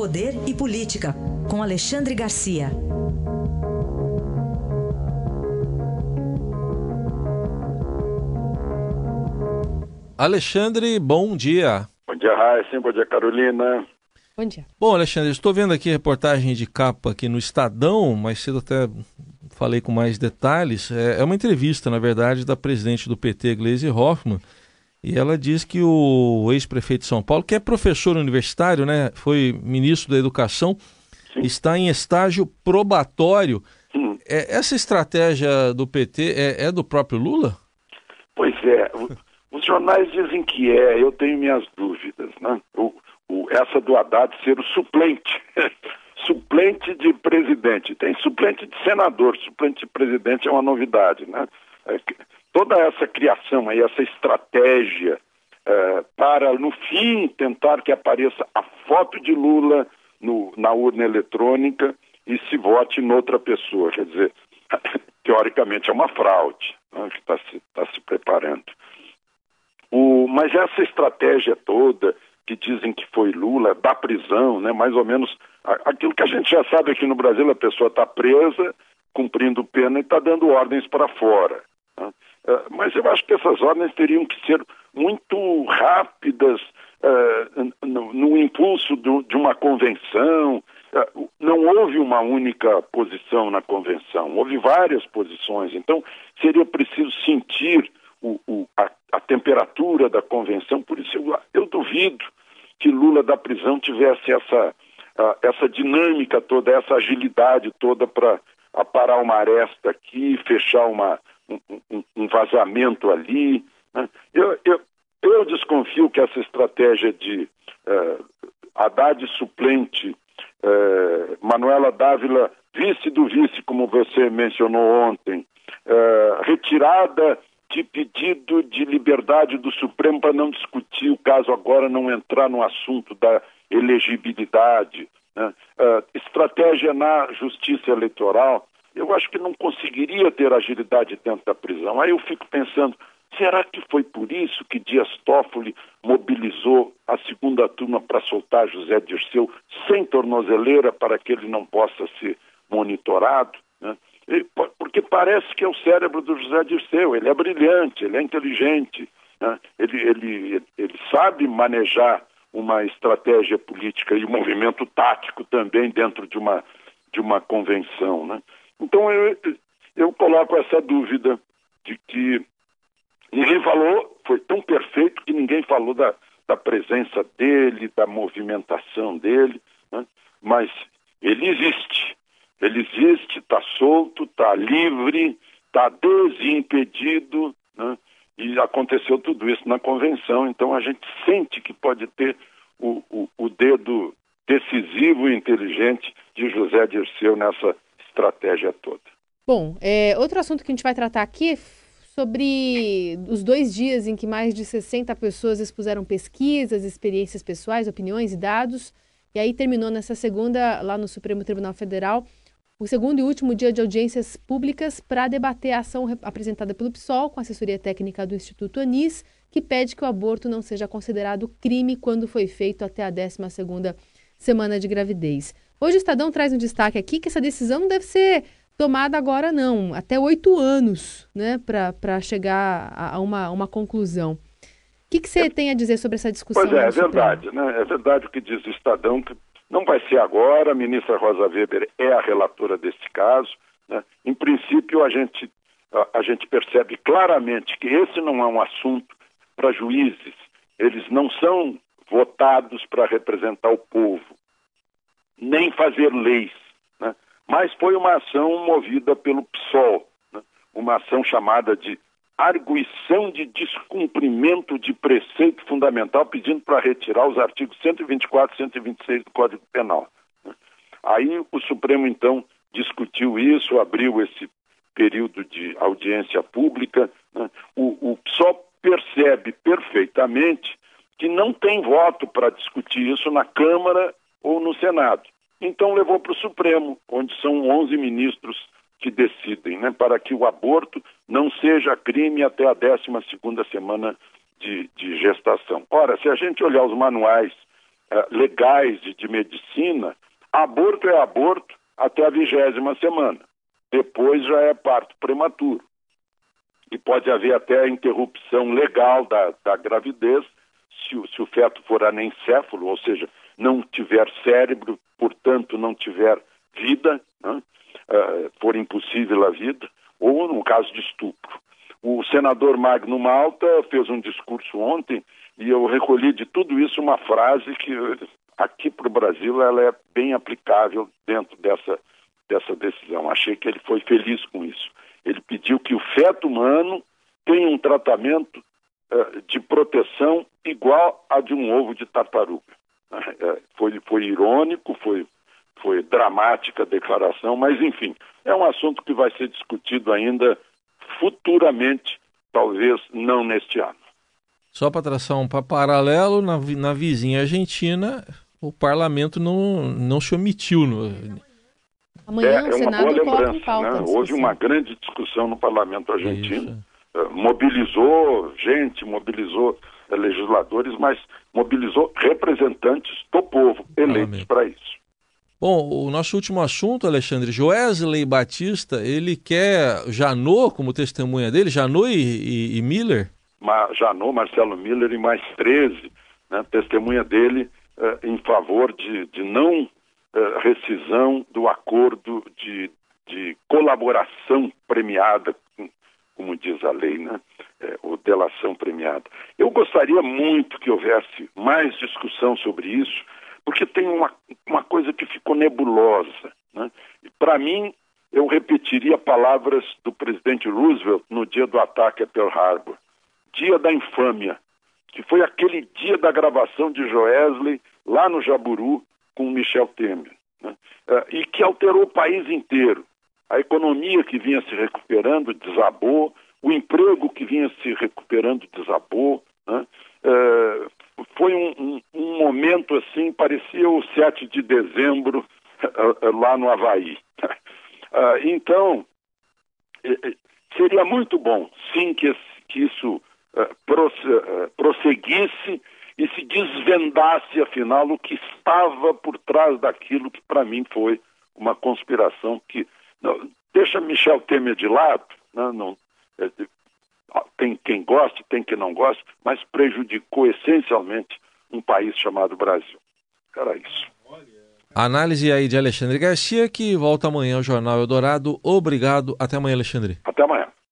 Poder e Política, com Alexandre Garcia. Alexandre, bom dia. Bom dia, Raíssa. Bom dia, Carolina. Bom dia. Bom, Alexandre, estou vendo aqui a reportagem de capa aqui no Estadão, mais cedo até falei com mais detalhes. É, é uma entrevista, na verdade, da presidente do PT, Gleisi Hoffmann, e ela diz que o ex-prefeito de São Paulo, que é professor universitário, né, foi ministro da Educação, Sim. está em estágio probatório. É, essa estratégia do PT é, é, do próprio Lula? Pois é. Os jornais dizem que é, eu tenho minhas dúvidas. Né? O, o, essa do Haddad ser o suplente. suplente de presidente. Tem suplente de senador, suplente de presidente é uma novidade. Né? Toda essa criação aí, essa estratégia é, para, no fim, tentar que apareça a foto de Lula no, na urna eletrônica e se vote noutra pessoa. Quer dizer, teoricamente é uma fraude né, que está se, tá se preparando. O, mas essa estratégia toda, que dizem que foi Lula, da prisão, né, mais ou menos aquilo que a gente já sabe aqui no Brasil, a pessoa está presa, cumprindo pena e está dando ordens para fora. Né? É, mas eu acho que essas ordens teriam que ser muito rápidas uh, no, no, impulso do, de uma convenção. Uh, não houve uma única posição na convenção, houve várias posições. Então, seria preciso sentir o, o, a, a, temperatura da convenção. Por isso, eu, eu, duvido que Lula da prisão tivesse essa, essa dinâmica toda, essa agilidade toda para aparar uma aresta aqui, fechar uma um, um vazamento ali. Né? Eu, eu, eu, desconfio que essa estratégia de uh, Haddad suplente, uh, Manuela Dávila vice do vice, como você mencionou ontem, uh, retirada de pedido de liberdade do Supremo para não discutir o caso agora, não entrar no assunto da elegibilidade, né? uh, estratégia na justiça eleitoral eu acho que não conseguiria ter agilidade dentro da prisão. Aí eu fico pensando, será que foi por isso que Dias Toffoli mobilizou a segunda turma para soltar José Dirceu sem tornozeleira para que ele não possa ser monitorado? Né? Porque parece que é o cérebro do José Dirceu, ele é brilhante, ele é inteligente, né? ele, ele, ele sabe manejar uma estratégia política e um movimento tático também dentro de uma, de uma convenção. Né? Então eu, eu coloco essa dúvida de que ninguém falou, foi tão perfeito que ninguém falou da, da presença dele, da movimentação dele, né? mas ele existe. Ele existe, está solto, está livre, está desimpedido, né? e aconteceu tudo isso na convenção, então a gente sente que pode ter o, o, o dedo decisivo e inteligente de José Dirceu nessa estratégia toda. Bom, é, outro assunto que a gente vai tratar aqui é sobre os dois dias em que mais de 60 pessoas expuseram pesquisas, experiências pessoais, opiniões e dados. E aí terminou nessa segunda, lá no Supremo Tribunal Federal, o segundo e último dia de audiências públicas para debater a ação apresentada pelo PSOL com assessoria técnica do Instituto Anis, que pede que o aborto não seja considerado crime quando foi feito até a 12ª semana de gravidez. Hoje o Estadão traz um destaque aqui que essa decisão não deve ser tomada agora, não, até oito anos, né, para chegar a, uma, uma conclusão. O que, que você é, tem a dizer sobre essa discussão? Pois é, é verdade, né? É verdade o que diz o Estadão, que não vai ser agora, a ministra Rosa Weber é a relatora deste caso. Né? Em princípio, a gente, a, a gente percebe claramente que esse não é um assunto para juízes, eles não são votados para representar o povo nem fazer leis. Né? Mas foi uma ação movida pelo PSOL, né? uma ação chamada de arguição de descumprimento de preceito fundamental, pedindo para retirar os artigos 124 e 126 do Código Penal. Né? Aí o Supremo, então, discutiu isso, abriu esse período de audiência pública. Né? O, o PSOL percebe perfeitamente que não tem voto para discutir isso na Câmara ou no Senado. Então levou para o Supremo, onde são 11 ministros que decidem, né, para que o aborto não seja crime até a 12 semana de, de, gestação. Ora, se a gente olhar os manuais eh, legais de, de medicina, aborto é aborto até a vigésima semana. Depois já é parto prematuro. E pode haver até interrupção legal da, da gravidez se o, se o feto for anencéfalo, ou seja, não tiver cérebro, portanto não tiver vida, né? uh, for impossível a vida, ou no caso de estupro. O senador Magno Malta fez um discurso ontem e eu recolhi de tudo isso uma frase que aqui para o Brasil ela é bem aplicável dentro dessa, dessa decisão. Achei que ele foi feliz com isso. Ele pediu que o feto humano tenha um tratamento uh, de proteção igual a de um ovo de tartaruga. Uh, foi, foi irônico, foi, foi dramática a declaração, mas enfim, é um assunto que vai ser discutido ainda futuramente, talvez não neste ano. Só para traçar um paralelo, na, na vizinha Argentina, o parlamento não, não se omitiu. No... Amanhã é, o Senado é uma boa lembrança. Pauta, né? Houve uma grande discussão no parlamento argentino. Uh, mobilizou gente, mobilizou legisladores, mas mobilizou representantes do povo eleitos para isso. Bom, o nosso último assunto, Alexandre, Joesley Batista, ele quer Janot como testemunha dele, Janot e, e, e Miller? Ma, Janot, Marcelo Miller e mais 13, né, testemunha dele uh, em favor de, de não uh, rescisão do acordo de, de colaboração premiada, como diz a lei, né? É, ou delação premiada. Eu gostaria muito que houvesse mais discussão sobre isso, porque tem uma, uma coisa que ficou nebulosa. Né? Para mim, eu repetiria palavras do presidente Roosevelt no dia do ataque a Pearl Harbor. Dia da infâmia, que foi aquele dia da gravação de Joesley lá no Jaburu com Michel Temer, né? uh, e que alterou o país inteiro. A economia que vinha se recuperando desabou, o emprego que vinha se recuperando desabou. Né? Uh, foi um, um, um, momento assim, parecia o 7 de dezembro uh, lá no Havaí. então, seria muito bom, sim, que, que isso prosseguisse e se desvendasse, afinal, o que estava por trás daquilo que, para mim, foi uma conspiração que. Não, deixa Michel Temer de lado, né, não, é, tem quem goste, tem quem não goste, mas prejudicou essencialmente um país chamado Brasil. Era isso. Análise aí de Alexandre Garcia, que volta amanhã ao Jornal Eldorado. Obrigado. Até amanhã, Alexandre. Até amanhã.